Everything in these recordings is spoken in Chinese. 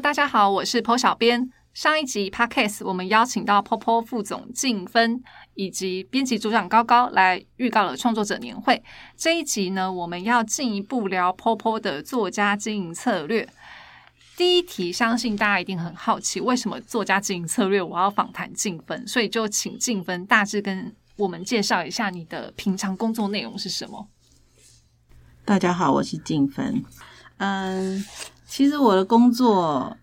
大家好，我是 Po 小编。上一集 Podcast 我们邀请到 POPO 副总静芬以及编辑组长高高来预告了创作者年会。这一集呢，我们要进一步聊 POPO 的作家经营策略。第一题，相信大家一定很好奇，为什么作家经营策略我要访谈静芬？所以就请静芬大致跟我们介绍一下你的平常工作内容是什么。大家好，我是静芬。嗯，其实我的工作。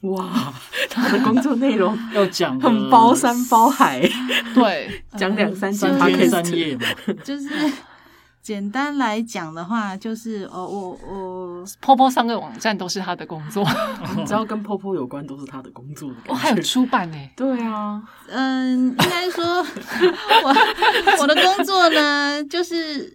哇，他的工作内容 要讲很包山包海，对，讲两三三天三夜嘛。就是简单来讲的话，就是哦，我我 POPO 三个网站都是他的工作，只要跟 POPO 有关都是他的工作。哦，还有出版呢？对啊，嗯，应该说我我的工作呢，就是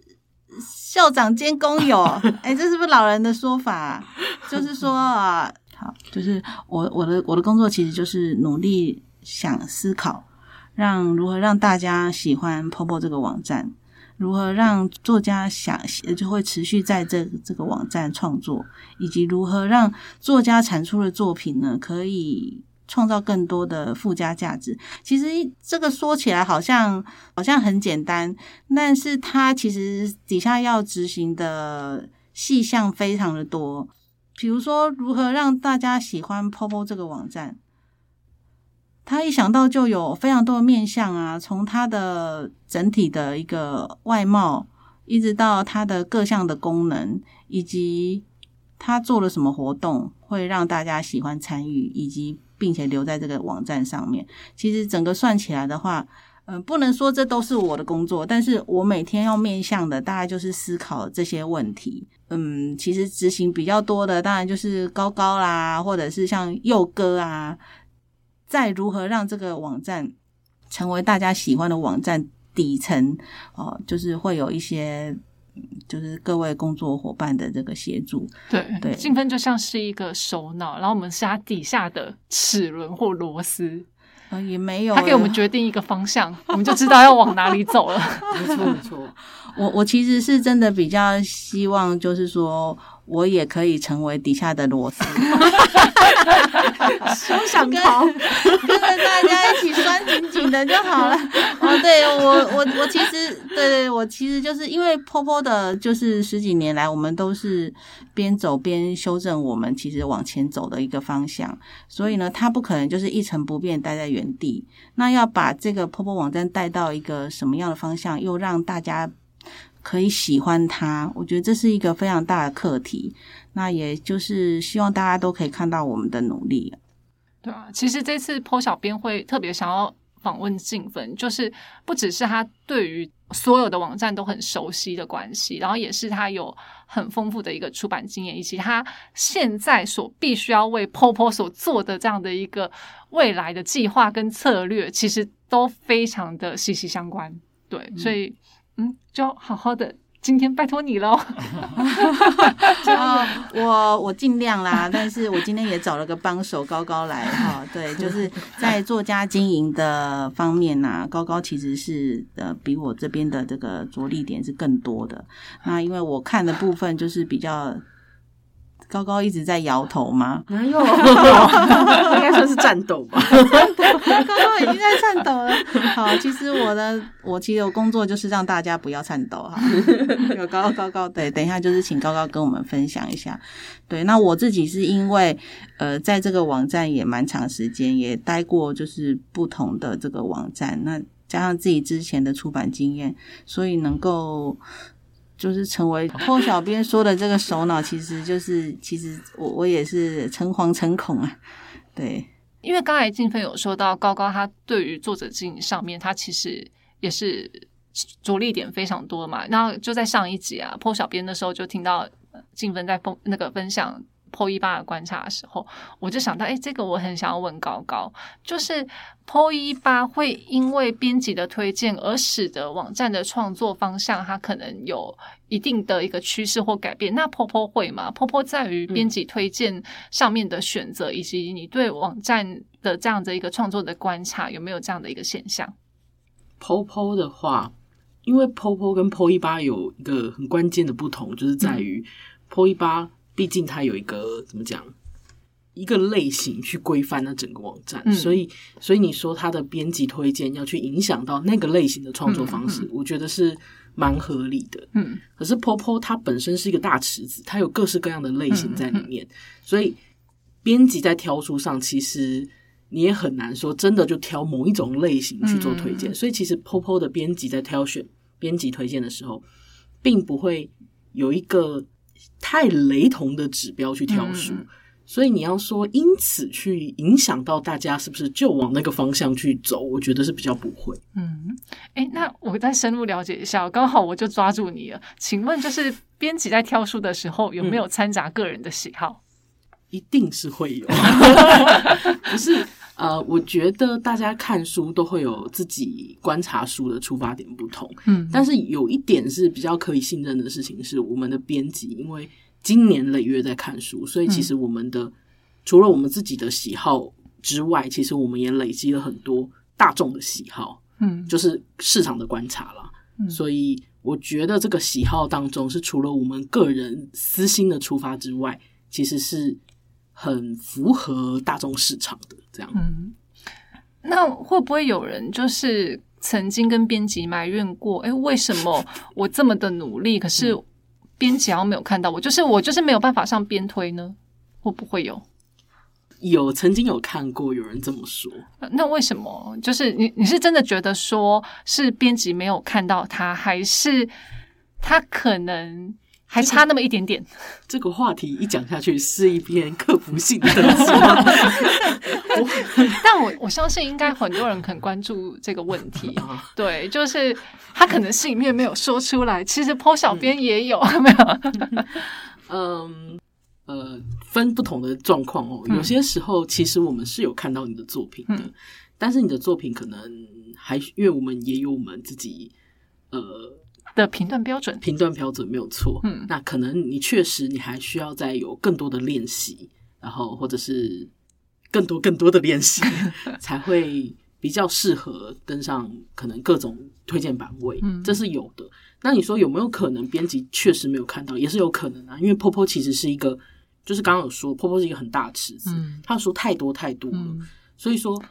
校长兼工友。哎，这是不是老人的说法？就是说啊。好，就是我我的我的工作其实就是努力想思考，让如何让大家喜欢 POPO 这个网站，如何让作家想就会持续在这这个网站创作，以及如何让作家产出的作品呢可以创造更多的附加价值。其实这个说起来好像好像很简单，但是它其实底下要执行的细项非常的多。比如说，如何让大家喜欢 POPO 这个网站？他一想到就有非常多的面向啊，从它的整体的一个外貌，一直到它的各项的功能，以及他做了什么活动会让大家喜欢参与，以及并且留在这个网站上面。其实整个算起来的话，嗯，不能说这都是我的工作，但是我每天要面向的大概就是思考这些问题。嗯，其实执行比较多的，当然就是高高啦，或者是像佑哥啊，在如何让这个网站成为大家喜欢的网站底层哦，就是会有一些，就是各位工作伙伴的这个协助。对对，静芬就像是一个首脑，然后我们是它底下的齿轮或螺丝。呃，也没有，他给我们决定一个方向，我们就知道要往哪里走了。没错，没错。我我其实是真的比较希望，就是说。我也可以成为底下的螺丝，休想逃，跟着大家一起拴就好了。哦，对我我我其实对对，我其实就是因为坡坡的，就是十几年来，我们都是边走边修正我们其实往前走的一个方向，所以呢，他不可能就是一成不变待在原地。那要把这个坡坡网站带到一个什么样的方向，又让大家。可以喜欢它，我觉得这是一个非常大的课题。那也就是希望大家都可以看到我们的努力。对啊，其实这次 Po 小编会特别想要访问兴奋，就是不只是他对于所有的网站都很熟悉的关系，然后也是他有很丰富的一个出版经验，以及他现在所必须要为 POPO 所做的这样的一个未来的计划跟策略，其实都非常的息息相关。对，所以。嗯，就好好的，今天拜托你喽。我我尽量啦，但是我今天也找了个帮手高高来哈。对，就是在作家经营的方面呐，高高其实是呃比我这边的这个着力点是更多的。那因为我看的部分就是比较。高高一直在摇头吗？没有，应该算是颤抖吧。高高已经在颤抖了。好，其实我的我其实我工作就是让大家不要颤抖哈。有高高高高对，等一下就是请高高跟我们分享一下。对，那我自己是因为呃在这个网站也蛮长时间，也待过就是不同的这个网站，那加上自己之前的出版经验，所以能够。就是成为破小编说的这个首脑，其实就是其实我我也是诚惶诚恐啊。对，因为刚才静芬有说到高高，他对于作者经营上面，他其实也是着力点非常多嘛。然后就在上一集啊，破小编的时候就听到静芬在分那个分享。PO 一八的观察的时候，我就想到，哎，这个我很想要问高高，就是 PO 一八会因为编辑的推荐而使得网站的创作方向，它可能有一定的一个趋势或改变。那 PO 会吗？PO 在于编辑推荐上面的选择，以及你对网站的这样的一个创作的观察，有没有这样的一个现象？PO 的话，因为 PO 跟 PO 一八有一个很关键的不同，就是在于 PO 一八。毕竟它有一个怎么讲，一个类型去规范那整个网站，嗯所以所以你说它的编辑推荐要去影响到那个类型的创作方式，我觉得是蛮合理的。嗯可是 Popo 它本身是一个大池子，它有各式各样的类型在里面，所以编辑在挑书上，其实你也很难说真的就挑某一种类型去做推荐。所以其实 Popo 的编辑在挑选编辑推荐的时候，并不会有一个太雷同的指标去挑书。嗯所以你要说因此去影响到大家是不是就往那个方向去走，我觉得是比较不会。嗯，哎，那我再深入了解一下，刚好我就抓住你了。请问，就是编辑在挑书的时候，有没有掺杂个人的喜好？一定是会有，不是呃，我觉得大家看书都会有自己观察书的出发点不同，嗯但是有一点是比较可以信任的事情是，我们的编辑因为经年累月在看书，所以其实我们的、除了我们自己的喜好之外，其实我们也累积了很多大众的喜好，嗯就是市场的观察啦。嗯所以我觉得这个喜好当中，是除了我们个人私心的出发之外，其实是很符合大众市场的。这样，嗯，那会不会有人就是曾经跟编辑埋怨过？哎，为什么我这么的努力，可是编辑好像没有看到我，就是我就是没有办法上编推呢？会不会有？有曾经有看过有人这么说，呃那为什么？就是你你是真的觉得说是编辑没有看到他，还是他可能还差那么一点点？这个话题一讲下去是一篇克服性的东西吗 但我我相信应该很多人很关注这个问题。啊 对，就是他可能心里面没有说出来，其实 PO 小编也有，没有？嗯。呃，分不同的状况哦。嗯有些时候，其实我们是有看到你的作品的，嗯但是你的作品可能还因为我们也有我们自己呃的评断标准。评断标准没有错，嗯。那可能你确实你还需要再有更多的练习，然后或者是更多更多的练习，才会比较适合登上可能各种推荐版位，嗯。这是有的。那你说有没有可能编辑确实没有看到，也是有可能啊，因为 Popo 其实是一个，就是刚刚有说 Popo 是一个很大的池子，嗯他的书太多太多了，嗯。所以说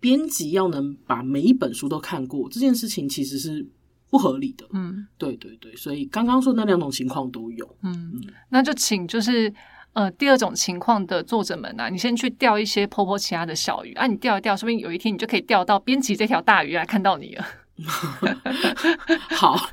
编辑要能把每一本书都看过，这件事情其实是不合理的。嗯对对对，所以刚刚说那两种情况都有。嗯，那就请就是。呃，第二种情况的作者们啊，你先去钓一些 PO PO 其他的小鱼啊，你钓一钓，说不定有一天你就可以钓到编辑这条大鱼来看到你了。好，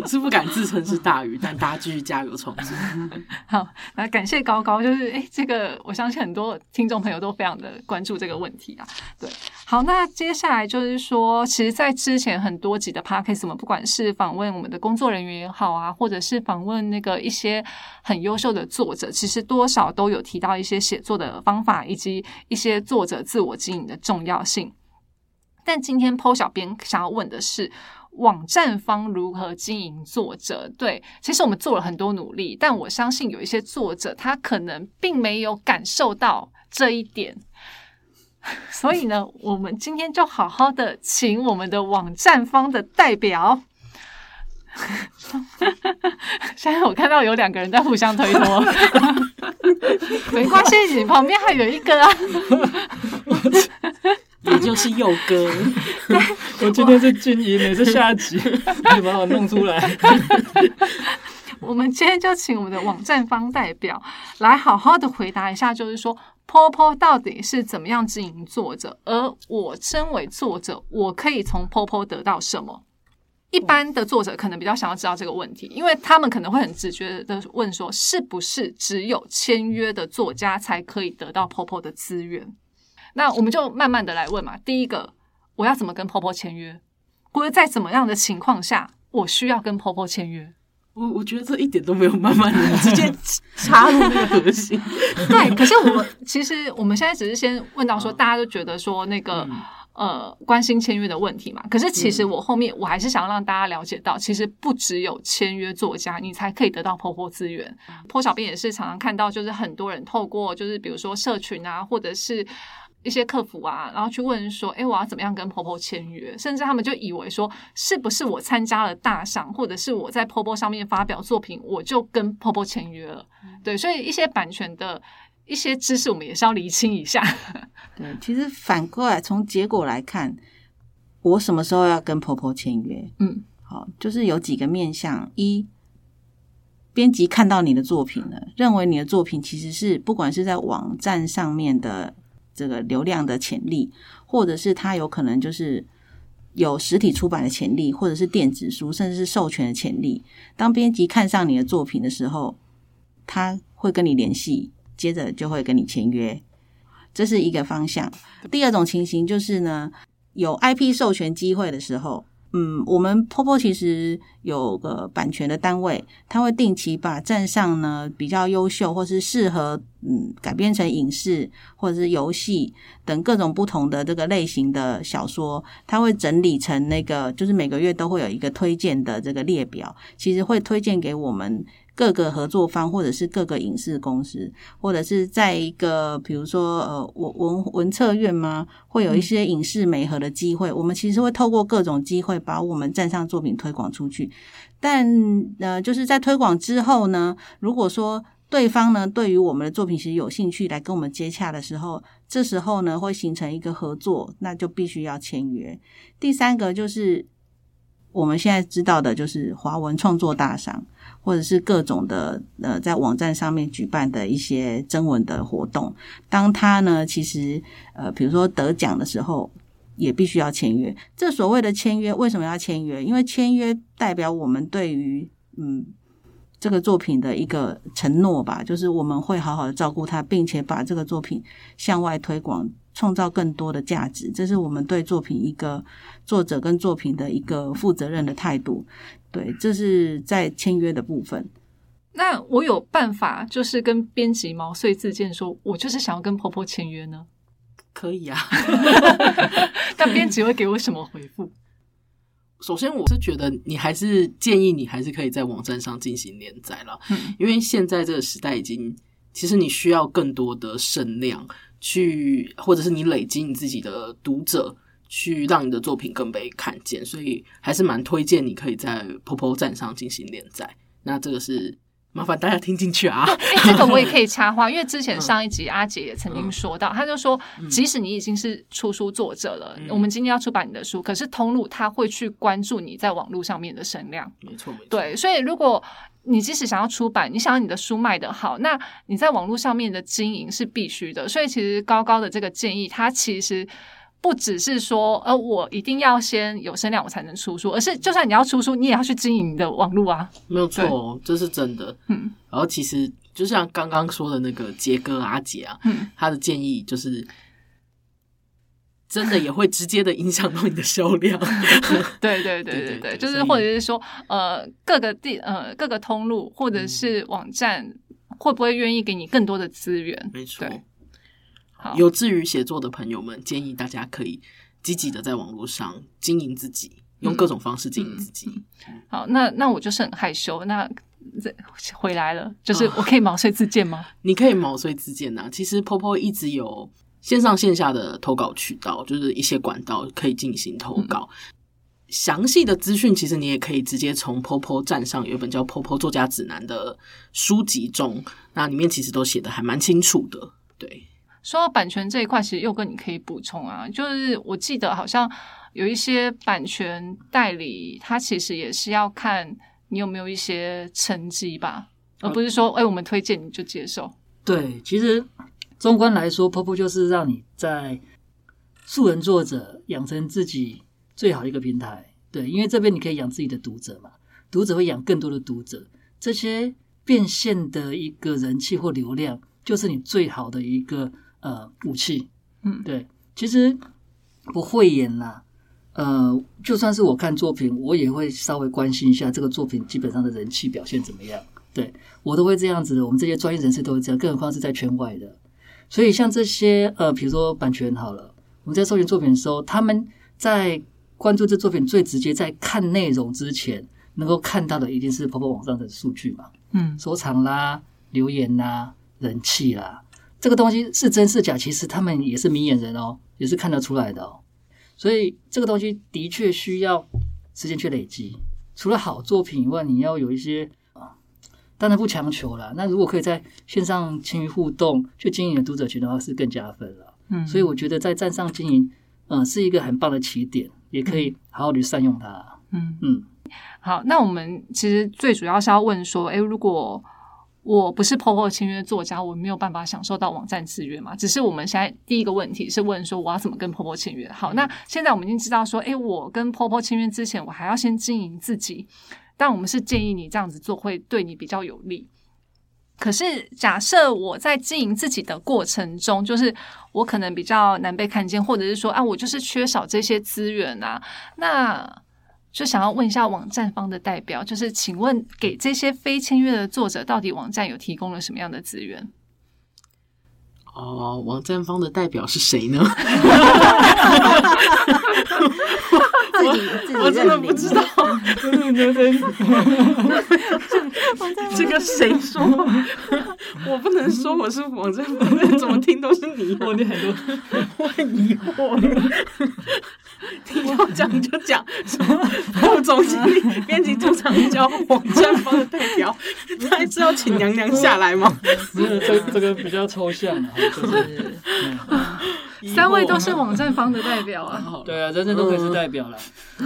我是不敢自称是大鱼，但大家继续加油创作。好，那感谢高高，就是诶，这个我相信很多听众朋友都非常的关注这个问题啊。对，好，那接下来就是说，其实，在之前很多集的 podcast，我们不管是访问我们的工作人员也好啊，或者是访问那个一些很优秀的作者，其实多少都有提到一些写作的方法，以及一些作者自我经营的重要性。但今天 PO 小编想要问的是，网站方如何经营作者？对，其实我们做了很多努力，但我相信有一些作者他可能并没有感受到这一点。所以呢，我们今天就好好的请我们的网站方的代表。现在我看到有两个人在互相推脱，没关系，你旁边还有一个啊。也就是佑哥，我今天是静音的，是下集，你把我弄出来。我们今天就请我们的网站方代表来好好的回答一下，就是说 POPO 到底是怎么样经营作者，而我身为作者，我可以从 POPO 得到什么？一般的作者可能比较想要知道这个问题，因为他们可能会很直觉的问说，是不是只有签约的作家才可以得到 POPO 的资源？那我们就慢慢的来问嘛。第一个，我要怎么跟 POPO 签约？或者在怎么样的情况下，我需要跟 POPO 签约？我我觉得这一点都没有慢慢的直接插入那个核心。对，可是我们其实我们现在只是先问到说，大家都觉得说那个、呃关心签约的问题嘛。可是其实我后面我还是想要让大家了解到，其实不只有签约作家，你才可以得到 POPO 资源。PO 小编也是常常看到，就是很多人透过就是比如说社群啊，或者是一些客服啊，然后去问说，哎，我要怎么样跟 POPO 签约？甚至他们就以为说，是不是我参加了大赏，或者是我在 POPO 上面发表作品，我就跟 POPO 签约了？对，所以一些版权的一些知识，我们也是要厘清一下。对，其实反过来从结果来看，我什么时候要跟婆婆签约？嗯，好，就是有几个面向：一，编辑看到你的作品了，认为你的作品其实是不管是在网站上面的这个流量的潜力，或者是它有可能就是有实体出版的潜力，或者是电子书，甚至是授权的潜力。当编辑看上你的作品的时候，他会跟你联系，接着就会跟你签约。这是一个方向。第二种情形就是呢，有 IP 授权机会的时候，嗯，我们 POPO 其实有个版权的单位，它会定期把站上呢比较优秀或是适合嗯改编成影视或者是游戏等各种不同的这个类型的小说，它会整理成那个就是每个月都会有一个推荐的这个列表，其实会推荐给我们。各个合作方，或者是各个影视公司，或者是在一个比如说呃文文文策院吗？会有一些影视媒合的机会。我们其实会透过各种机会把我们站上作品推广出去。但呃，就是在推广之后呢，如果说对方呢对于我们的作品其实有兴趣来跟我们接洽的时候，这时候呢会形成一个合作，那就必须要签约。第三个就是我们现在知道的，就是华文创作大赏。或者是各种的呃，在网站上面举办的一些征文的活动，当他呢，其实呃，比如说得奖的时候，也必须要签约。这所谓的签约，为什么要签约？因为签约代表我们对于嗯这个作品的一个承诺吧，就是我们会好好的照顾他，并且把这个作品向外推广，创造更多的价值。这是我们对作品一个作者跟作品的一个负责任的态度。对，这是在签约的部分。那我有办法，就是跟编辑毛遂自荐，说我就是想要跟婆婆签约呢？可以啊。但编辑会给我什么回复？首先，我是觉得你还是建议你还是可以在网站上进行连载了，因为现在这个时代已经，其实你需要更多的声量去，或者是你累积你自己的读者。去让你的作品更被看见，所以还是蛮推荐你可以在 POPO 站上进行连载。那这个是麻烦大家听进去啊！哎，这个我也可以 插话，因为之前上一集阿姐也曾经说到，他就说，即使你已经是出书作者了，我们今天要出版你的书，可是通路他会去关注你在网络上面的声量。没错，没错。对，所以如果你即使想要出版，你想要你的书卖得好，那你在网络上面的经营是必须的。所以其实高高的这个建议，它其实。不只是说，呃，我一定要先有声量，我才能出书，而是就算你要出书，你也要去经营你的网络啊。没有错，这是真的。嗯，然后其实就像刚刚说的那个杰哥阿杰啊，嗯，他的建议就是，真的也会直接的影响到你的销量。对对对对对，就是或者是说，呃，各个地呃各个通路或者是网站会不会愿意给你更多的资源？没错。有志于写作的朋友们，建议大家可以积极的在网络上经营自己，用各种方式经营自己。好，那那我就是很害羞，那回来了，就是我可以毛遂自荐吗？你可以毛遂自荐呐。其实 Popo 一直有线上线下的投稿渠道，就是一些管道可以进行投稿。详细的资讯，其实你也可以直接从 Popo 站上有一本叫《Popo 作家指南》的书籍中，那里面其实都写的还蛮清楚的。对。说到版权这一块，其实佑哥你可以补充啊，就是我记得好像有一些版权代理，他其实也是要看你有没有一些成绩吧，而不是说哎我们推荐你就接受。对，其实纵观来说，POPO 就是让你在素人作者养成自己最好的一个平台。对，因为这边你可以养自己的读者嘛，读者会养更多的读者，这些变现的一个人气或流量，就是你最好的一个。呃，武器，嗯，对，其实不会演啦。呃，就算是我看作品，我也会稍微关心一下这个作品基本上的人气表现怎么样。对我都会这样子的，我们这些专业人士都会这样，更何况是在圈外的。所以像这些呃，比如说版权好了，我们在授权作品的时候，他们在关注这作品最直接，在看内容之前能够看到的，一定是泡泡网上的数据嘛，嗯，收藏啦、留言啦、人气啦。这个东西是真是假，其实他们也是明眼人哦，也是看得出来的哦。所以这个东西的确需要时间去累积。除了好作品以外，你要有一些啊，当然不强求了。那如果可以在线上轻于互动，去经营的读者群的话，是更加分了。嗯所以我觉得在站上经营，嗯、是一个很棒的起点，也可以好好的善用它。嗯嗯，好，那我们其实最主要是要问说，诶，如果我不是 POPO 签约作家，我没有办法享受到网站资源嘛？只是我们现在第一个问题是问说，我要怎么跟 POPO 签约？好，那现在我们已经知道说，诶，我跟 POPO 签约之前，我还要先经营自己，但我们是建议你这样子做会对你比较有利。可是，假设我在经营自己的过程中，就是我可能比较难被看见，或者是说啊，我就是缺少这些资源啊，那就想要问一下网站方的代表，就是请问给这些非签约的作者，到底网站有提供了什么样的资源？哦，网站方的代表是谁呢？自己 自己我真的不知道，这个谁说？我不能说我是网站方的，怎么听都是你。哦，你很多我很疑惑。你要讲就讲，什么副总经理、编辑部长交王振峰的代表，他还是要请娘娘下来吗？没有这这个比较抽象啊，就是嗯三位都是网站方的代表啊。好对啊，人人都可以是代表了，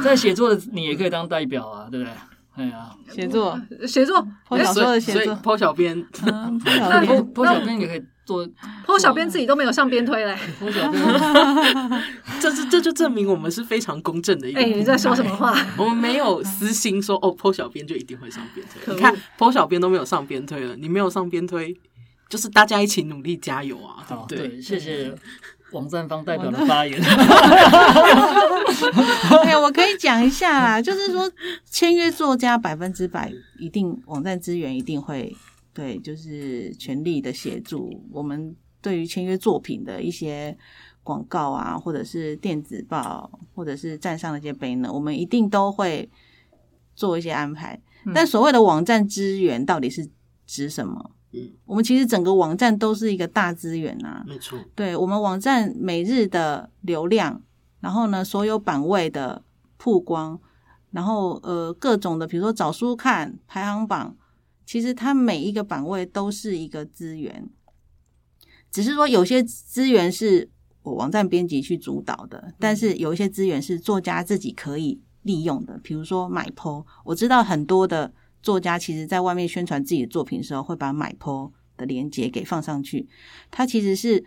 在写作的你也可以当代表啊，对不对？哎呀，写作，写作我小说的写作，抛小编，那晓得波波小编也可以做，，PO 小编自己都没有上边推嘞。波小编 这这这就证明我们是非常公正的一个。哎，你在说什么？话？我们没有私心说哦，抛小编就一定会上边推。你看抛小编都没有上边推了，你没有上边推，就是大家一起努力加油啊？对，谢谢网站方代表的发言。哎，我可以讲一下啦，就是说签约作家百分之百一定网站资源一定会对，就是全力的协助我们对于签约作品的一些广告啊，或者是电子报，或者是站上的一些 banner，我们一定都会做一些安排。但所谓的网站资源到底是指什么？嗯，我们其实整个网站都是一个大资源啊，没错，对我们网站每日的流量，然后呢，所有版位的曝光，然后呃各种的，比如说找书看排行榜，其实它每一个版位都是一个资源，只是说有些资源是我网站编辑去主导的，但是有一些资源是作家自己可以利用的，比如说买 PO，我知道很多的作家其实在外面宣传自己的作品的时候，会把买坡的链接给放上去，它其实是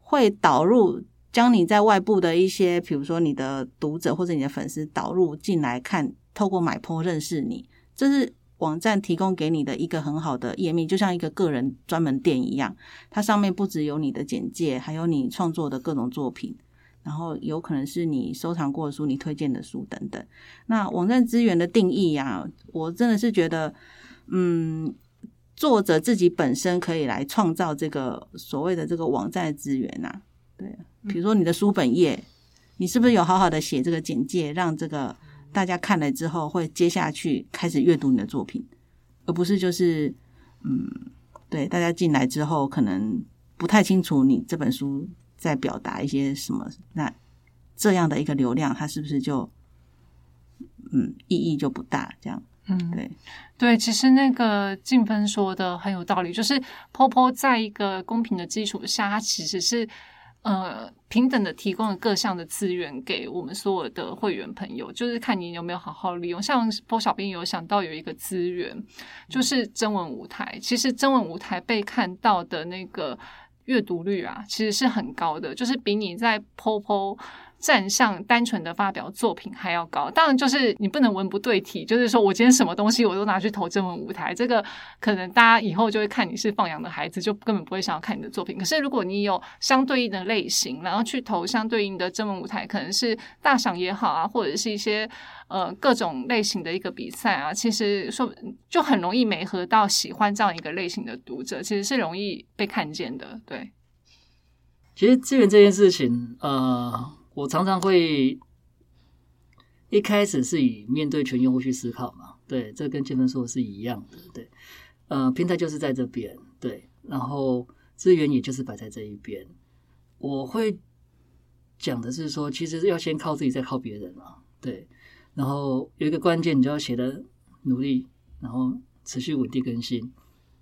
会导入将你在外部的一些，比如说你的读者或者你的粉丝导入进来看，透过买坡认识你，这是网站提供给你的一个很好的页面，就像一个个人专门店一样，它上面不只有你的简介，还有你创作的各种作品。然后有可能是你收藏过的书、你推荐的书等等。那网站资源的定义呀、我真的是觉得，嗯，作者自己本身可以来创造这个所谓的这个网站资源呐、对，比如说你的书本页，你是不是有好好的写这个简介，让这个大家看了之后会接下去开始阅读你的作品，而不是就是嗯，对，大家进来之后可能不太清楚你这本书在表达一些什么，那这样的一个流量，它是不是就嗯意义就不大？这样嗯，对，对，其实那个静芬说的很有道理，就是 POPO 在一个公平的基础下，它其实是呃平等的提供了各项的资源给我们所有的会员朋友，就是看你有没有好好利用。像 PO 小编有想到有一个资源，就是征文舞台，其实征文舞台被看到的那个阅读率啊，其实是很高的，就是比你在 POPO。站上单纯的发表作品还要高，当然就是你不能文不对题，就是说我今天什么东西我都拿去投征文舞台，这个可能大家以后就会看你是放羊的孩子，就根本不会想要看你的作品。可是如果你有相对应的类型，然后去投相对应的征文舞台，可能是大赏也好啊，或者是一些呃各种类型的一个比赛啊，其实说就很容易媒合到喜欢这样一个类型的读者，其实是容易被看见的，对。其实资源这件事情，呃，我常常会一开始是以面对全用户去思考嘛，对，这跟建芬说的是一样的，对，呃，平台就是在这边，对，然后资源也就是摆在这一边。我会讲的是说，其实要先靠自己，再靠别人嘛。对，然后有一个关键，你就要写的努力，然后持续稳定更新，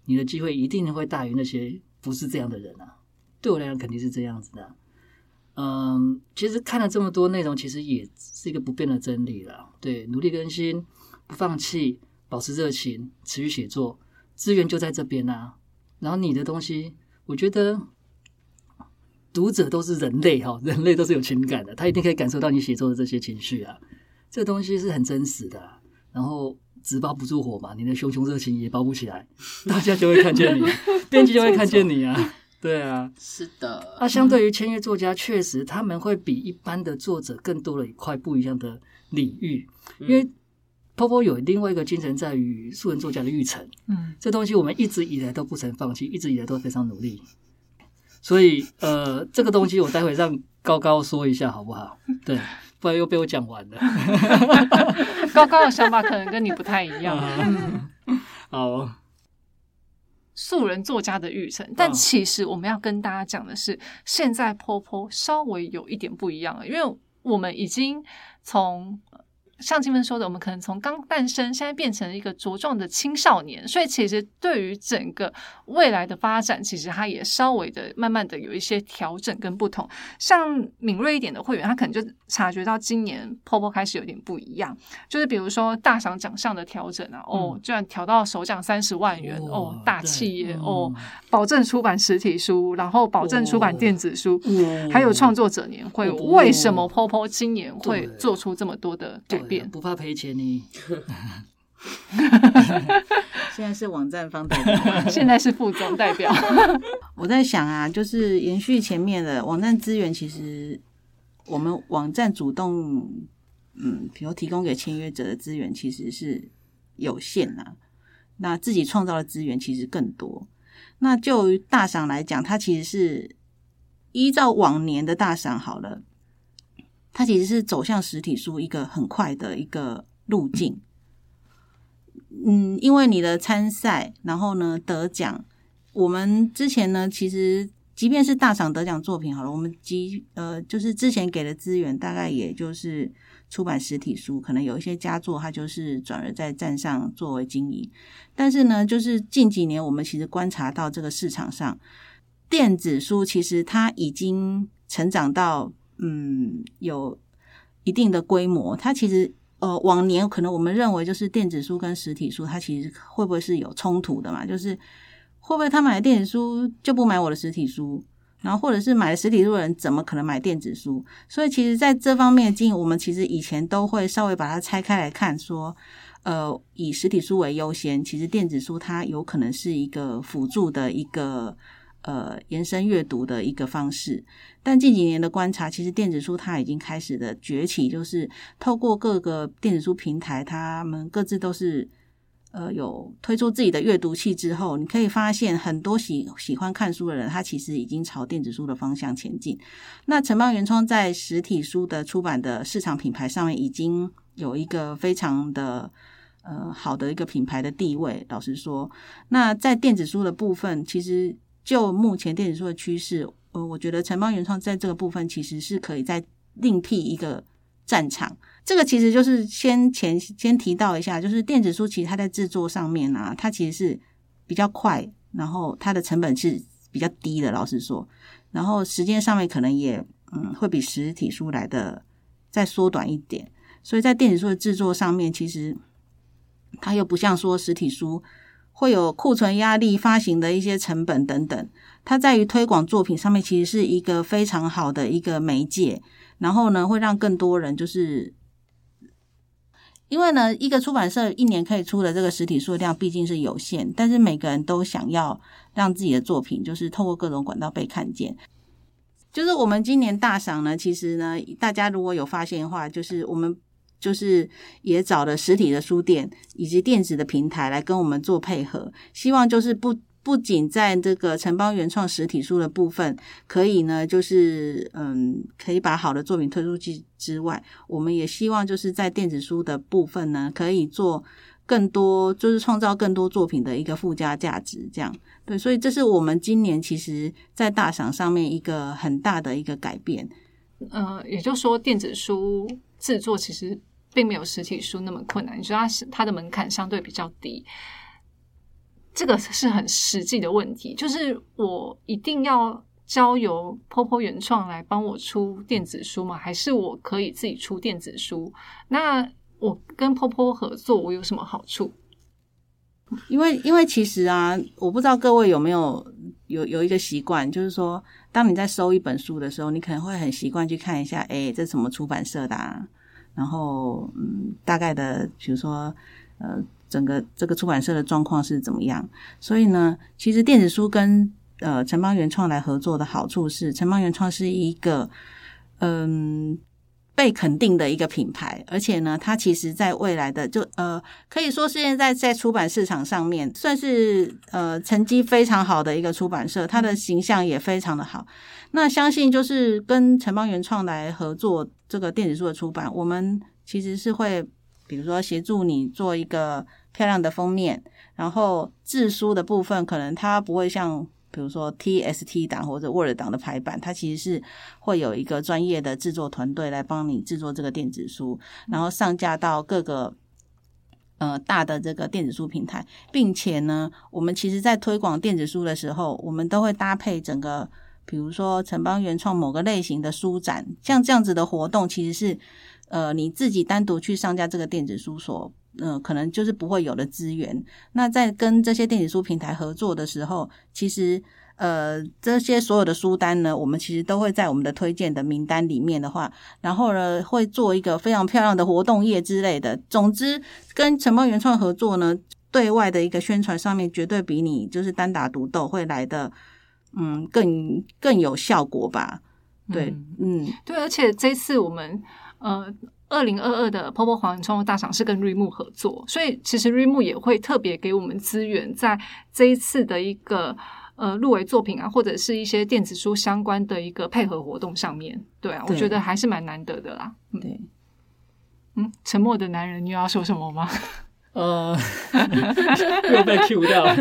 你的机会一定会大于那些不是这样的人啊。对我来讲，肯定是这样子的。嗯，其实看了这么多内容，其实也是一个不变的真理了。对，努力更新，不放弃，保持热情，持续写作，资源就在这边啊。然后你的东西，我觉得读者都是人类哈，人类都是有情感的，他一定可以感受到你写作的这些情绪啊。这东西是很真实的。然后纸包不住火嘛，你的熊熊热情也包不起来，大家就会看见你，编辑就会看见你啊。对啊，是的。那相对于签约作家，确实他们会比一般的作者更多了一块不一样的领域。因为 Popo 有另外一个精神在于素人作家的育成，嗯，这东西我们一直以来都不曾放弃，一直以来都非常努力。所以，呃，这个东西我待会让高高说一下好不好？对，不然又被我讲完了。高高的想法可能跟你不太一样。好。素人作家的育成，但其实我们要跟大家讲的是，现在坡坡稍微有一点不一样了，因为我们已经从。像金芬说的，我们可能从刚诞生，现在变成了一个茁壮的青少年，所以其实对于整个未来的发展，其实它也稍微的、慢慢的有一些调整跟不同。像敏锐一点的会员，他可能就察觉到今年 POPO 开始有点不一样，就是比如说大赏奖项的调整啊，哦，居然调到首奖三十万元，哦，大企业，哦，保证出版实体书，然后保证出版电子书，还有创作者年会，为什么 POPO 今年会做出这么多的改？不怕赔钱呢。现在是网站方代表，现在是副总代表。我在想啊，就是延续前面的网站资源，其实我们网站主动，嗯，比如提供给签约者的资源其实是有限呐。那自己创造的资源其实更多。那就大赏来讲，它其实是依照往年的大赏好了。它其实是走向实体书一个很快的一个路径，嗯，因为你的参赛，然后呢得奖，我们之前呢，其实即便是大赏得奖作品好了，我们即呃就是之前给的资源，大概也就是出版实体书，可能有一些佳作，它就是转而在站上作为经营，但是呢，就是近几年我们其实观察到这个市场上电子书其实它已经成长到。嗯，有一定的规模。它其实呃，往年可能我们认为就是电子书跟实体书，它其实会不会是有冲突的嘛？就是会不会他买了电子书就不买我的实体书？然后或者是买了实体书的人怎么可能买电子书？所以其实在这方面的经营，我们其实以前都会稍微把它拆开来看，说呃，以实体书为优先，其实电子书它有可能是一个辅助的一个。呃，延伸阅读的一个方式，但近几年的观察，其实电子书它已经开始的崛起，就是透过各个电子书平台，他们各自都是呃有推出自己的阅读器之后，你可以发现很多喜喜欢看书的人，他其实已经朝电子书的方向前进。那城邦原创在实体书的出版的市场品牌上面，已经有一个非常的呃好的一个品牌的地位。老实说，那在电子书的部分，其实。就目前电子书的趋势，呃，我觉得城邦原创在这个部分其实是可以再另辟一个战场。这个其实就是先前先提到一下，就是电子书其实它在制作上面啊，它其实是比较快，然后它的成本是比较低的，老实说，然后时间上面可能也嗯会比实体书来的再缩短一点。所以在电子书的制作上面，其实它又不像说实体书。会有库存压力、发行的一些成本等等，它在于推广作品上面，其实是一个非常好的一个媒介。然后呢，会让更多人就是，因为呢，一个出版社一年可以出的这个实体数量毕竟是有限，但是每个人都想要让自己的作品就是透过各种管道被看见。就是我们今年大赏呢，其实呢，大家如果有发现的话，就是我们。就是也找了实体的书店以及电子的平台来跟我们做配合，希望就是不不仅在这个城邦原创实体书的部分，可以呢，就是嗯，可以把好的作品推出去之外，我们也希望就是在电子书的部分呢，可以做更多，就是创造更多作品的一个附加价值。这样对，所以这是我们今年其实在大赏上面一个很大的一个改变。呃，也就是说，电子书制作其实并没有实体书那么困难，你说它是它的门槛相对比较低。这个是很实际的问题，就是我一定要交由 Popo 原创来帮我出电子书吗？还是我可以自己出电子书？那我跟 Popo 合作，我有什么好处？因为因为其实啊，我不知道各位有没有有有一个习惯，就是说，当你在收一本书的时候，你可能会很习惯去看一下，哎，这什么出版社的？啊？然后嗯，大概的，比如说呃。整个这个出版社的状况是怎么样？所以呢，其实电子书跟呃城邦原创来合作的好处是，城邦原创是一个嗯被肯定的一个品牌，而且呢，它其实在未来的就呃可以说是现在在出版市场上面算是呃成绩非常好的一个出版社，它的形象也非常的好。那相信就是跟城邦原创来合作这个电子书的出版，我们其实是会。比如说协助你做一个漂亮的封面，然后制书的部分可能它不会像比如说 TST 档或者 Word 档的排版，它其实是会有一个专业的制作团队来帮你制作这个电子书，然后上架到各个呃大的这个电子书平台，并且呢，我们其实在推广电子书的时候，我们都会搭配整个比如说城邦原创某个类型的书展，像这样子的活动，其实是。呃，你自己单独去上架这个电子书所，呃，可能就是不会有的资源。那在跟这些电子书平台合作的时候，其实呃，这些所有的书单呢，我们其实都会在我们的推荐的名单里面的话，然后呢，会做一个非常漂亮的活动页之类的。总之，跟城邦原创合作呢，对外的一个宣传上面，绝对比你就是单打独斗会来的，嗯，更更有效果吧？对，嗯，对，而且这次我们。呃，二零二二的 Popo 黄创作大赏是跟瑞木合作，所以其实瑞木也会特别给我们资源，在这一次的一个呃入围作品啊，或者是一些电子书相关的一个配合活动上面。对啊，我觉得还是蛮难得的啦。对，嗯，沉默的男人，你要说什么吗？呃，又被 Q 掉了。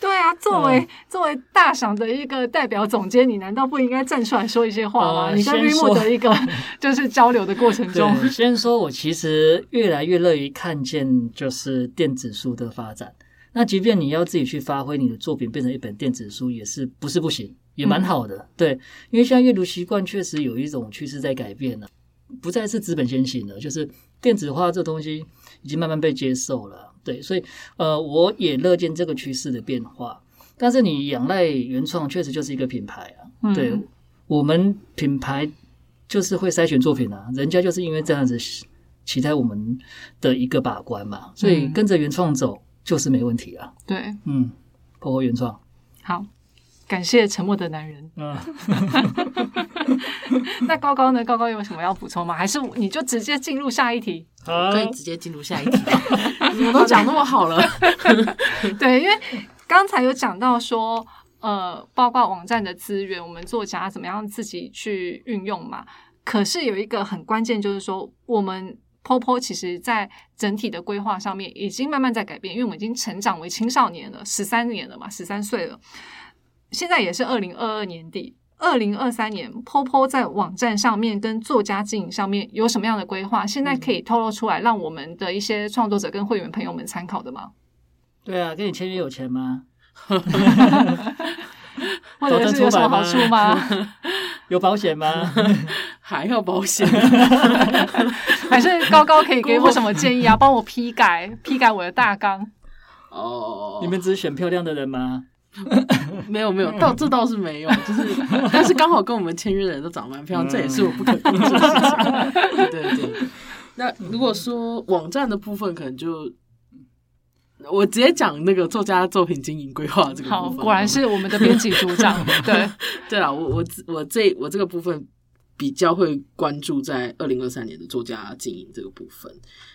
对啊，作为作为大赏的一个代表总监，你难道不应该站出来说一些话吗？你跟绿幕的一个 就是交流的过程中，先说，我其实越来越乐于看见就是电子书的发展。那即便你要自己去发挥你的作品变成一本电子书，也是不是不行，也蛮好的。对，因为现在阅读习惯确实有一种趋势在改变了，不再是资本先行了，就是电子化这东西。已经慢慢被接受了，对，所以呃，我也乐见这个趋势的变化。但是你仰赖原创，确实就是一个品牌啊。对，我们品牌就是会筛选作品啊，人家就是因为这样子期待我们的一个把关嘛，所以跟着原创走就是没问题啊。对，嗯，包括原创，好。感谢沉默的男人。嗯，那高高呢？高高有什么要补充吗？还是你就直接进入下一题？可以直接进入下一题。我都讲那么好了。对，因为刚才有讲到说，呃，包括网站的资源，我们作家怎么样自己去运用嘛？可是有一个很关键，就是说，我们 POPO 其实在整体的规划上面已经慢慢在改变，因为我们已经成长为青少年了，十三年了嘛，十三岁了。现在也是二零二二年底，二零二三年，POPO 在网站上面跟作家经营上面有什么样的规划？现在可以透露出来，让我们的一些创作者跟会员朋友们参考的吗？对啊，跟你签约有钱吗？或者是有什么好处吗？有保险吗？还要保险？还是高高可以给我什么建议啊？帮我批改批改我的大纲？哦，你们只是选漂亮的人吗？没 有没有，倒这倒是没有，就是但是刚好跟我们签约的人都长蛮漂亮，这也是我不可控制的事情。对对。那如果说网站的部分，可能就我直接讲那个作家作品经营规划这个部分。果然是我们的编辑组长。对对啊，我我我这我这个部分比较会关注在二零二三年的作家经营这个部分。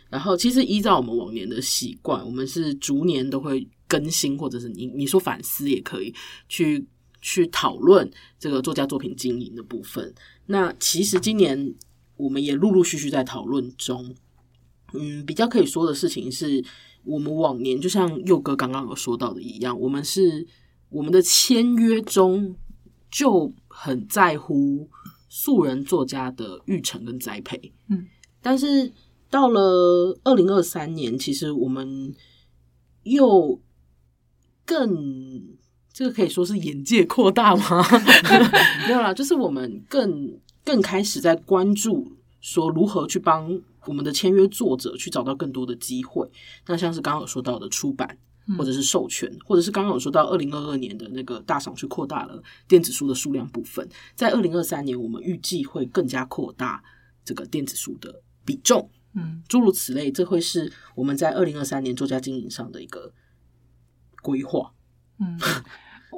然后其实依照我们往年的习惯，我们是逐年都会。更新，或者是你你说反思也可以去去讨论这个作家作品经营的部分。那其实今年我们也陆陆续续在讨论中。嗯，比较可以说的事情是，我们往年就像佑哥刚刚有说到的一样，我们是我们的签约中就很在乎素人作家的育成跟栽培。嗯，但是到了二零二三年，其实我们又更这个可以说是眼界扩大吗？没有啦，就是我们更更开始在关注说如何去帮我们的签约作者去找到更多的机会。那像是刚刚有说到的出版，或者是授权，或者是刚刚有说到二零二二年的那个大赏去扩大了电子书的数量部分，在二零二三年我们预计会更加扩大这个电子书的比重。嗯，诸如此类，这会是我们在二零二三年作家经营上的一个规划。嗯，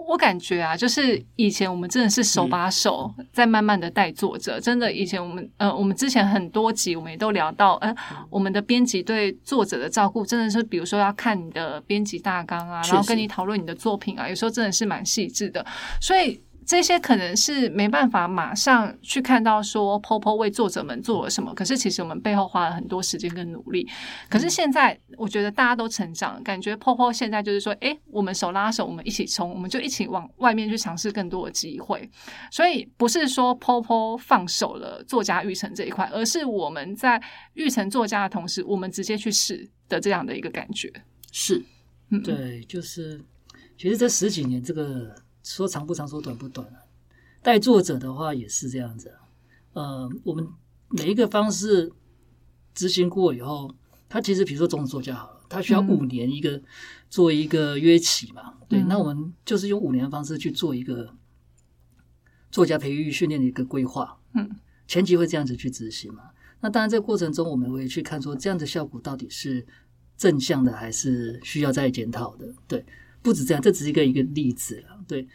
我感觉啊，就是以前我们真的是手把手在慢慢的带作者，真的以前我们呃，我们之前很多集我们也都聊到，呃，我们的编辑对作者的照顾真的是，比如说要看你的编辑大纲啊，然后跟你讨论你的作品啊，有时候真的是蛮细致的，所以。这些可能是没办法马上去看到说 Popo 为作者们做了什么，可是其实我们背后花了很多时间跟努力。可是现在我觉得大家都成长，感觉 Popo 现在就是说，诶，我们手拉手，我们一起冲，我们就一起往外面去尝试更多的机会。所以不是说 Popo 放手了作家育成这一块，而是我们在育成作家的同时，我们直接去试的这样的一个感觉。是，嗯，对，就是其实这十几年，这个说长不长，说短不短啊。带作者的话也是这样子啊，呃，我们每一个方式执行过以后，他其实比如说种子作家好了，他需要嗯五年一个做一个约期嘛，对，嗯那我们就是用五年的方式去做一个作家培育训练的一个规划，嗯，前期会这样子去执行嘛。那当然，这个过程中我们会去看说，这样的效果到底是正向的，还是需要再检讨的？对，不止这样，这只是一个一个例子了。对，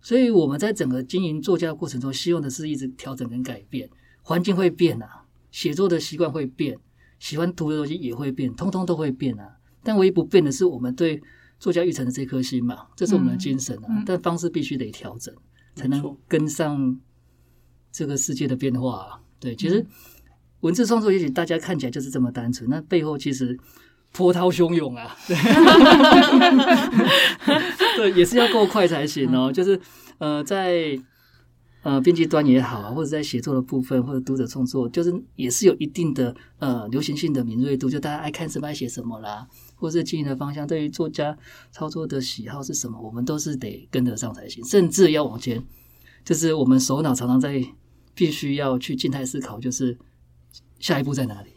所以我们在整个经营作家的过程中，希望的是一直调整跟改变，环境会变啊，写作的习惯会变，喜欢读的东西也会变，通通都会变啊。但唯一不变的是我们对作家育成的这颗心嘛，这是我们的精神啊。嗯嗯但方式必须得调整，才能跟上这个世界的变化、啊。对，其实文字创作也许大家看起来就是这么单纯，那背后其实波涛汹涌啊。对，也是要够快才行哦。就是呃，在呃编辑端也好啊，或者在写作的部分，或者读者创作，就是也是有一定的呃流行性的敏锐度，就大家爱看什么爱写什么啦，或者是经营的方向，对于作家操作的喜好是什么，我们都是得跟得上才行，甚至要往前。就是我们首脑常常在必须要去静态思考，就是下一步在哪里。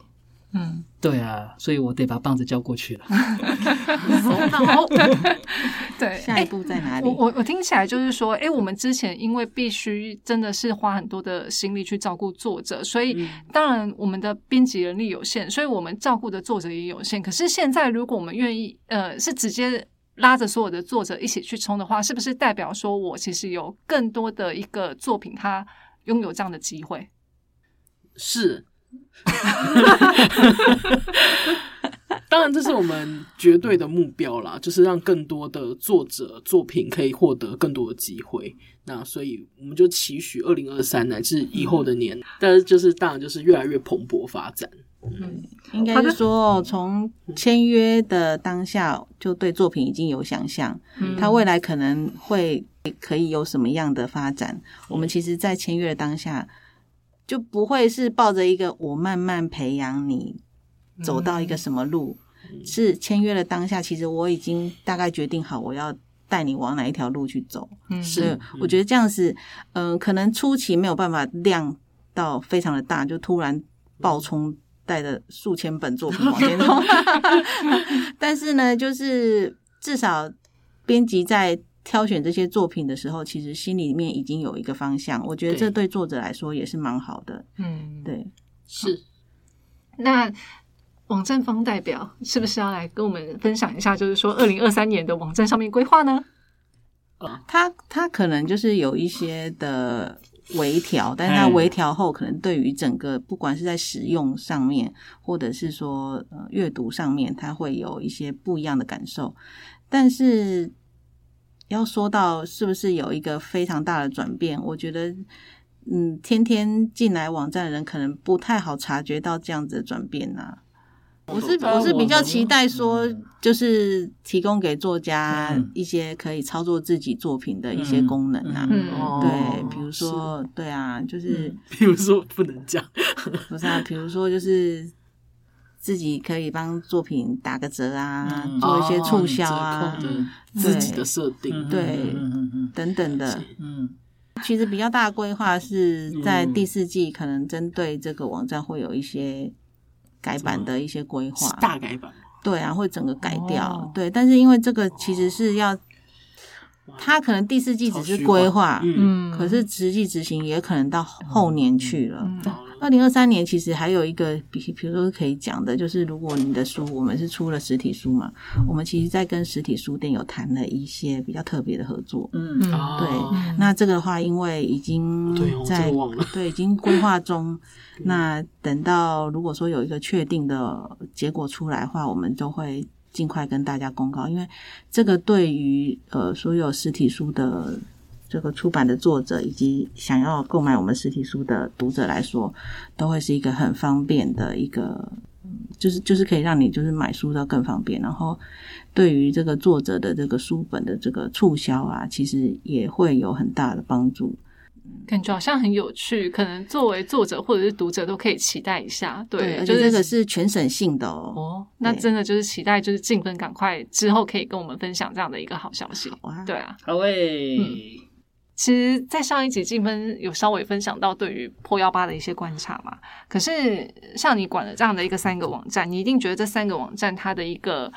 嗯，对啊，所以我得把棒子交过去了。好，对，下一步在哪里？我我我听起来就是说，哎，我们之前因为必须真的是花很多的心力去照顾作者，所以当然我们的编辑能力有限，所以我们照顾的作者也有限。可是现在，如果我们愿意，呃，是直接拉着所有的作者一起去冲的话，是不是代表说我其实有更多的一个作品，它拥有这样的机会？是，当然这是我们绝对的目标啦，就是让更多的作者作品可以获得更多的机会。那所以我们就期许二零二三乃至以后的年，但是就是当然就是越来越蓬勃发展。嗯应该是说，从签约的当下就对作品已经有想象，嗯他未来可能会可以有什么样的发展。我们其实，在签约的当下，就不会是抱着一个我慢慢培养你走到一个什么路，是签约的当下，其实我已经大概决定好我要带你往哪一条路去走。嗯是对，我觉得这样子，嗯、可能初期没有办法量到非常的大，就突然爆冲，带着数千本作品往前冲。但是呢，就是至少编辑在挑选这些作品的时候，其实心里面已经有一个方向。我觉得这对作者来说也是蛮好的。嗯，对，是，那网站方代表是不是要来跟我们分享一下，就是说二零二三年的网站上面规划呢？他他可能就是有一些的微调，但是他嗯微调后，可能对于整个不管是在使用上面，或者是说呃阅读上面，他会有一些不一样的感受。但是要说到是不是有一个非常大的转变，我觉得。嗯，天天进来网站的人可能不太好察觉到这样子的转变呐、我是我是比较期待说，就是提供给作家嗯。一些可以操作自己作品的一些功能啊。嗯哦对，比如说，对啊，就是比如说不能讲，不是啊，比如说就是自己可以帮作品打个折啊，嗯。做一些促哦销啊，自己的设定，对等等的。嗯。其实比较大的规划是在第四季，可能针对这个网站会有一些改版的一些规是划。大改版吗。对啊，会整个改掉。哦。对，但是因为这个其实是要，他可能第四季只是规划，嗯，嗯，可是实际执行也可能到后年去了。嗯二零二三年其实还有一个，比比如说可以讲的，就是如果你的书，我们是出了实体书嘛，我们其实在跟实体书店有谈了一些比较特别的合作。嗯。对，那这个的话，因为已经对哦在这个对已经规划中，那等到如果说有一个确定的结果出来的话，我们就会尽快跟大家公告，因为这个对于呃所有实体书的这个出版的作者以及想要购买我们实体书的读者来说，都会是一个很方便的一个。嗯就是就是可以让你就是买书到更方便，然后对于这个作者的这个书本的这个促销啊，其实也会有很大的帮助。感觉好像很有趣，可能作为作者或者是读者都可以期待一下。对，就是而且这个是全省性的哦。哦，那真的就是期待，就是静芬赶快之后可以跟我们分享这样的一个好消息。哇，对啊，好诶，其实，在上一集静芬有稍微分享到对于破幺八的一些观察嘛。可是，像你管了这样的一个三个网站，你一定觉得这三个网站它的一个，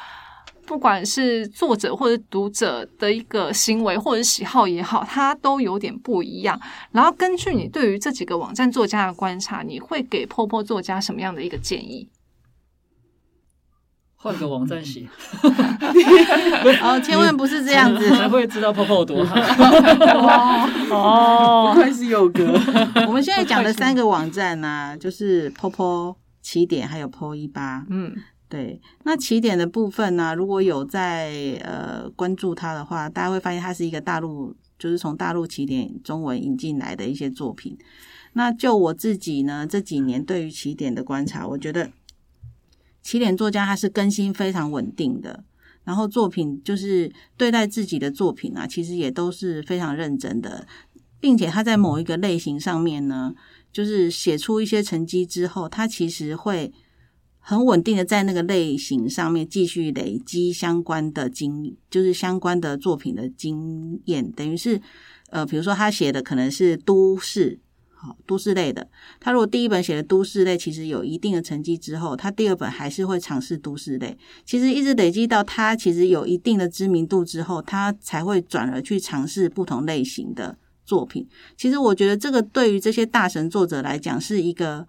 不管是作者或者读者的一个行为或者喜好也好，它都有点不一样。然后，根据你对于这几个网站作家的观察，你会给破破作家什么样的一个建议？换个网站写，哦，千万不是这样子。才会知道泡泡有多好。哦不愧是佑哥，我们现在讲的三个网站呢、就是 POPO 起点还有 PO 一八。嗯对，那起点的部分呢，如果有在呃关注它的话，大家会发现它是一个大陆，就是从大陆起点中文引进来的一些作品。那就我自己呢，这几年对于起点的观察，我觉得起点作家他是更新非常稳定的，然后作品就是对待自己的作品啊，其实也都是非常认真的，并且他在某一个类型上面呢，就是写出一些成绩之后，他其实会很稳定的在那个类型上面继续累积相关的经，就是相关的作品的经验，等于是呃，比如说他写的可能是都市。好，都市类的，他如果第一本写的都市类，其实有一定的成绩之后，他第二本还是会尝试都市类。其实一直累积到他其实有一定的知名度之后，他才会转而去尝试不同类型的作品。其实我觉得这个对于这些大神作者来讲是一个，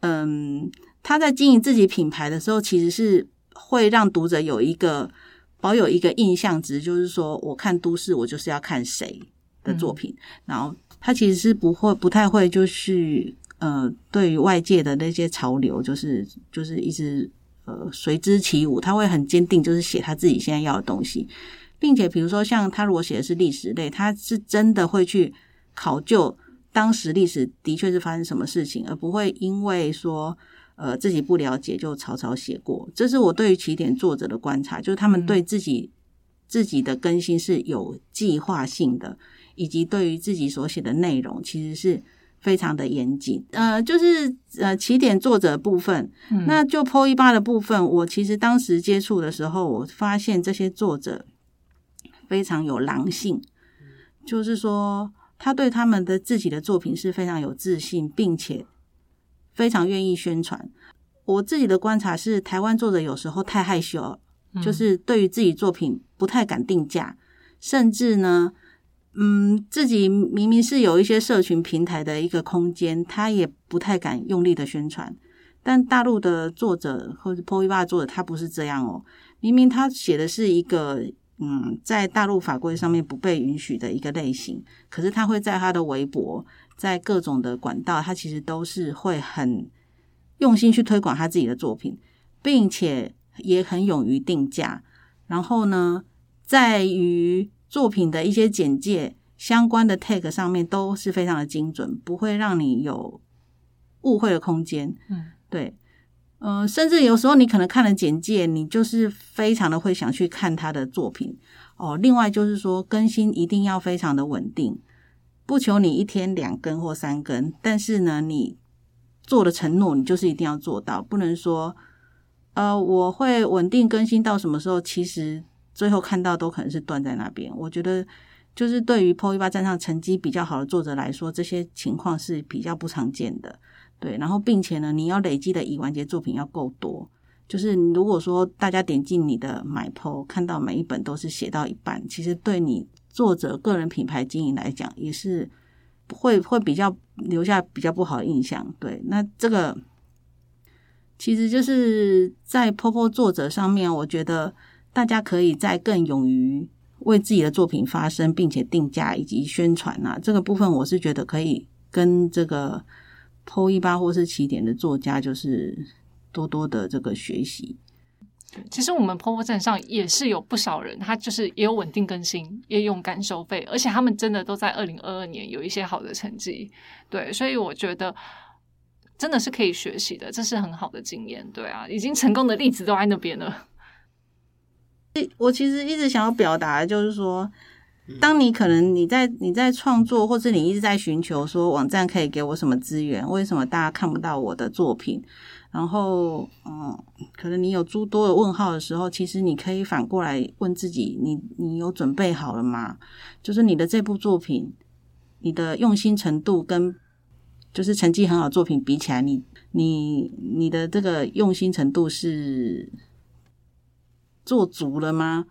嗯，他在经营自己品牌的时候，其实是会让读者有一个保有一个印象值，就是说我看都市，我就是要看谁的作品，然后他其实是不会不太会就是呃，对于外界的那些潮流，就是就是一直呃随之起舞，他会很坚定，就是写他自己现在要的东西，并且比如说像他如果写的是历史类，他是真的会去考究当时历史的确是发生什么事情，而不会因为说呃自己不了解就草草写过。这是我对于起点作者的观察，就是他们对自己、自己的更新是有计划性的，以及对于自己所写的内容其实是。非常的严谨，呃，就是呃起点作者部分，嗯那就 PO 一八的部分，我其实当时接触的时候，我发现这些作者非常有狼性，就是说他对他们的自己的作品是非常有自信，并且非常愿意宣传。我自己的观察是，台湾作者有时候太害羞了，就是对于自己作品不太敢定价，甚至呢，嗯，自己明明是有一些社群平台的一个空间，他也不太敢用力的宣传。但大陆的作者或者 PO 一八的作者，他不是这样哦。明明他写的是一个嗯，在大陆法规上面不被允许的一个类型，可是他会在他的微博，在各种的管道，他其实都是会很用心去推广他自己的作品，并且也很勇于定价。然后呢，在于作品的一些简介相关的 tag 上面都是非常的精准，不会让你有误会的空间。嗯，对。嗯、甚至有时候你可能看了简介，你就是非常的会想去看他的作品哦。另外就是说，更新一定要非常的稳定，不求你一天两更或三更，但是呢，你做的承诺，你就是一定要做到，不能说呃我会稳定更新到什么时候，其实最后看到都可能是断在那边。我觉得。就是对于 PO 一八站上成绩比较好的作者来说，这些情况是比较不常见的。对，然后并且呢，你要累积的已完结作品要够多。就是如果说大家点进你的买 PO，看到每一本都是写到一半，其实对你作者个人品牌经营来讲，也是会会比较留下比较不好的印象。对，那这个其实就是在 p o p o 作者上面，我觉得大家可以再更勇于。为自己的作品发声，并且定价以及宣传啊，这个部分我是觉得可以跟这个 PO 一八或是起点的作家，就是多多的这个学习。其实我们 PO 站上也是有不少人，他就是也有稳定更新，也勇敢收费，而且他们真的都在二零二二年有一些好的成绩。对，所以我觉得真的是可以学习的，这是很好的经验。对啊，已经成功的例子都在那边了。我其实一直想要表达的就是说，当你可能你在你在创作，或者你一直在寻求说网站可以给我什么资源，为什么大家看不到我的作品？然后，嗯，可能你有诸多的问号的时候，其实你可以反过来问自己：你你有准备好了吗？就是你的这部作品，你的用心程度跟就是成绩很好作品比起来，你你你的这个用心程度是？做足了吗？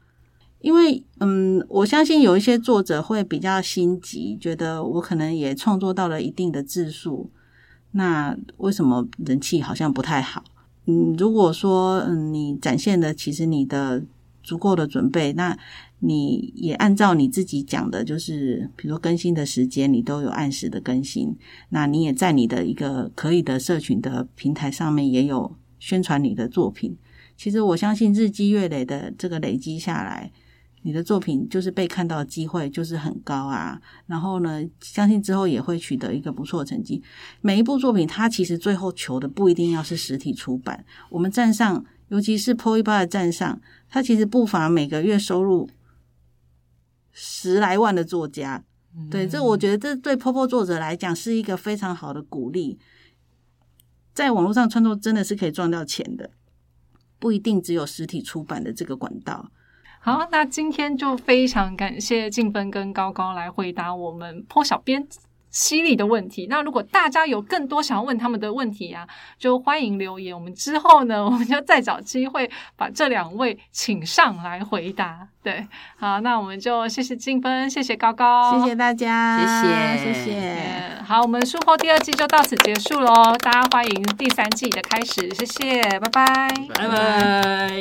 因为，嗯，我相信有一些作者会比较心急，觉得我可能也创作到了一定的字数，那为什么人气好像不太好？嗯，如果说，嗯，你展现的其实你的足够的准备，那你也按照你自己讲的，就是比如更新的时间，你都有按时的更新，那你也在你的一个可以的社群的平台上面也有宣传你的作品。其实我相信日积月累的这个累积下来，你的作品就是被看到的机会就是很高啊。然后呢，相信之后也会取得一个不错的成绩。每一部作品，它其实最后求的不一定要是实体出版。我们站上，尤其是 PO 一八的站上，它其实不乏每个月收入十来万的作家。对，这我觉得这对 PO 作者来讲是一个非常好的鼓励。在网络上创作真的是可以赚到钱的。不一定只有实体出版的这个管道。好，那今天就非常感谢静芬跟高高来回答我们破小编犀利的问题。那如果大家有更多想要问他们的问题啊就欢迎留言。我们之后呢我们就再找机会把这两位请上来回答。对好那我们就谢谢静芬谢谢高高谢谢大家谢谢谢谢。好我们术后第二季就到此结束喽大家欢迎第三季的开始谢谢拜拜。拜拜。